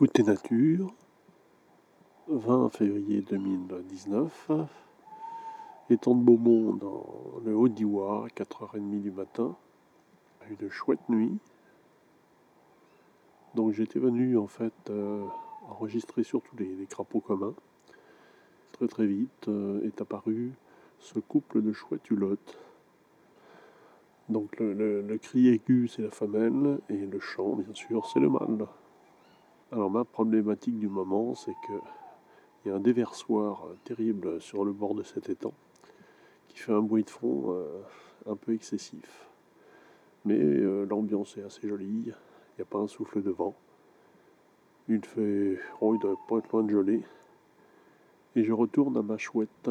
Écoutez Nature, 20 février 2019, étant de Beaumont dans le Haut-Diois, 4h30 du matin, une chouette nuit. Donc j'étais venu en fait euh, enregistrer surtout les, crapauds communs. Très très vite euh, est apparu ce couple de chouettes hulottes. Donc le cri aigu c'est la femelle et le chant bien sûr c'est le mâle. Alors ma problématique du moment, c'est qu'il y a un déversoir terrible sur le bord de cet étang qui fait un bruit de fond euh, un peu excessif. Mais euh, l'ambiance est assez jolie, il n'y a pas un souffle de vent. Il fait. Oh, il doit pas être loin de geler. Et je retourne à ma chouette.